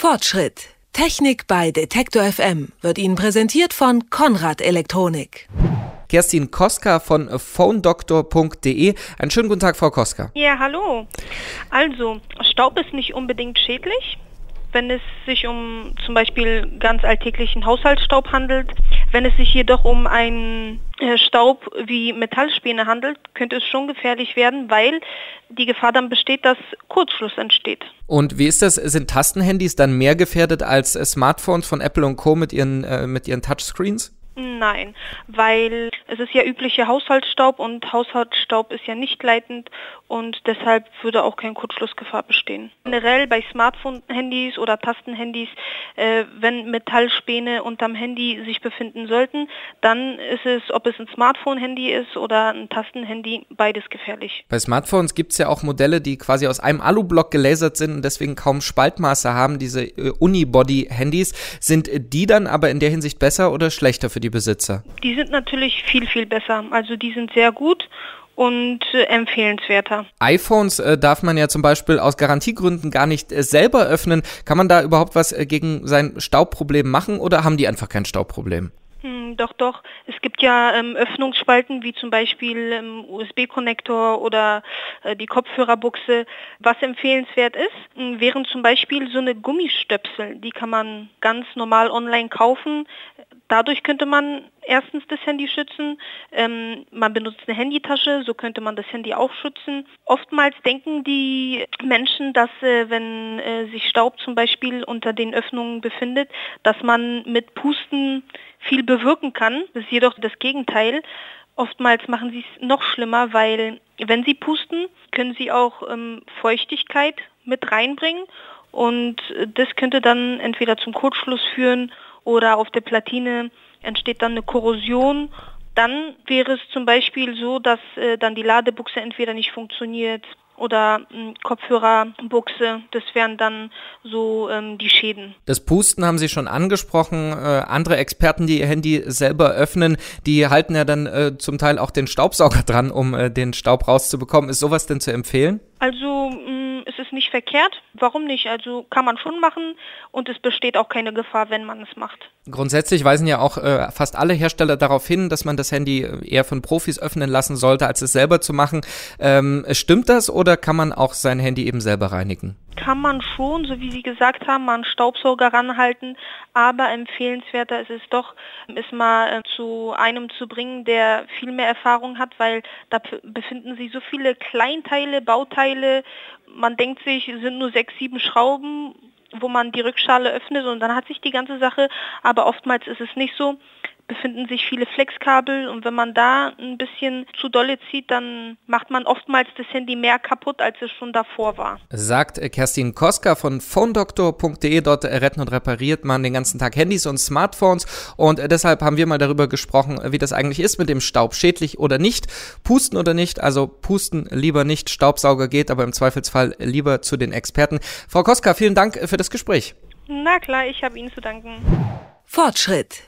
Fortschritt. Technik bei Detektor FM wird Ihnen präsentiert von Konrad Elektronik. Kerstin Koska von phonedoktor.de. Einen schönen guten Tag, Frau Koska. Ja, hallo. Also, Staub ist nicht unbedingt schädlich wenn es sich um zum Beispiel ganz alltäglichen Haushaltsstaub handelt. Wenn es sich jedoch um einen äh, Staub wie Metallspäne handelt, könnte es schon gefährlich werden, weil die Gefahr dann besteht, dass Kurzschluss entsteht. Und wie ist das? Sind Tastenhandys dann mehr gefährdet als Smartphones von Apple und Co. mit ihren, äh, mit ihren Touchscreens? Nein, weil es ist ja üblicher Haushaltsstaub und Haushaltsstaub ist ja nicht leitend und deshalb würde auch keine Kurzschlussgefahr bestehen. Generell bei Smartphone-Handys oder Tastenhandys, äh, wenn Metallspäne unterm Handy sich befinden sollten, dann ist es, ob es ein Smartphone-Handy ist oder ein Tastenhandy, beides gefährlich. Bei Smartphones gibt es ja auch Modelle, die quasi aus einem Alublock gelasert sind und deswegen kaum Spaltmaße haben, diese äh, Unibody-Handys. Sind die dann aber in der Hinsicht besser oder schlechter für die die Besitzer? Die sind natürlich viel, viel besser. Also die sind sehr gut und äh, empfehlenswerter. iPhones äh, darf man ja zum Beispiel aus Garantiegründen gar nicht äh, selber öffnen. Kann man da überhaupt was äh, gegen sein Staubproblem machen oder haben die einfach kein Staubproblem? Hm, doch, doch. Es gibt ja ähm, Öffnungsspalten wie zum Beispiel ähm, USB-Konnektor oder äh, die Kopfhörerbuchse. Was empfehlenswert ist, äh, wären zum Beispiel so eine Gummistöpsel. Die kann man ganz normal online kaufen. Dadurch könnte man erstens das Handy schützen. Ähm, man benutzt eine Handytasche, so könnte man das Handy auch schützen. Oftmals denken die Menschen, dass äh, wenn äh, sich Staub zum Beispiel unter den Öffnungen befindet, dass man mit Pusten viel bewirken kann. Das ist jedoch das Gegenteil. Oftmals machen sie es noch schlimmer, weil wenn sie pusten, können sie auch ähm, Feuchtigkeit mit reinbringen und das könnte dann entweder zum Kurzschluss führen oder auf der Platine entsteht dann eine Korrosion. Dann wäre es zum Beispiel so, dass äh, dann die Ladebuchse entweder nicht funktioniert oder ähm, Kopfhörerbuchse. Das wären dann so ähm, die Schäden. Das Pusten haben Sie schon angesprochen. Äh, andere Experten, die ihr Handy selber öffnen, die halten ja dann äh, zum Teil auch den Staubsauger dran, um äh, den Staub rauszubekommen. Ist sowas denn zu empfehlen? Also mh, es ist nicht verkehrt. Warum nicht? Also kann man schon machen und es besteht auch keine Gefahr, wenn man es macht. Grundsätzlich weisen ja auch äh, fast alle Hersteller darauf hin, dass man das Handy eher von Profis öffnen lassen sollte, als es selber zu machen. Ähm, stimmt das oder kann man auch sein Handy eben selber reinigen? Kann man schon, so wie Sie gesagt haben, mal einen Staubsauger ranhalten, aber empfehlenswerter ist es doch, es mal äh, zu einem zu bringen, der viel mehr Erfahrung hat, weil da befinden sich so viele Kleinteile, Bauteile, man denkt sich, es sind nur sechs, sieben Schrauben, wo man die Rückschale öffnet und dann hat sich die ganze Sache, aber oftmals ist es nicht so befinden sich viele Flexkabel und wenn man da ein bisschen zu dolle zieht, dann macht man oftmals das Handy mehr kaputt, als es schon davor war. Sagt Kerstin Koska von phonedoktor.de. Dort retten und repariert man den ganzen Tag Handys und Smartphones und deshalb haben wir mal darüber gesprochen, wie das eigentlich ist mit dem Staub, schädlich oder nicht, pusten oder nicht, also pusten lieber nicht, Staubsauger geht, aber im Zweifelsfall lieber zu den Experten. Frau Koska, vielen Dank für das Gespräch. Na klar, ich habe Ihnen zu danken. Fortschritt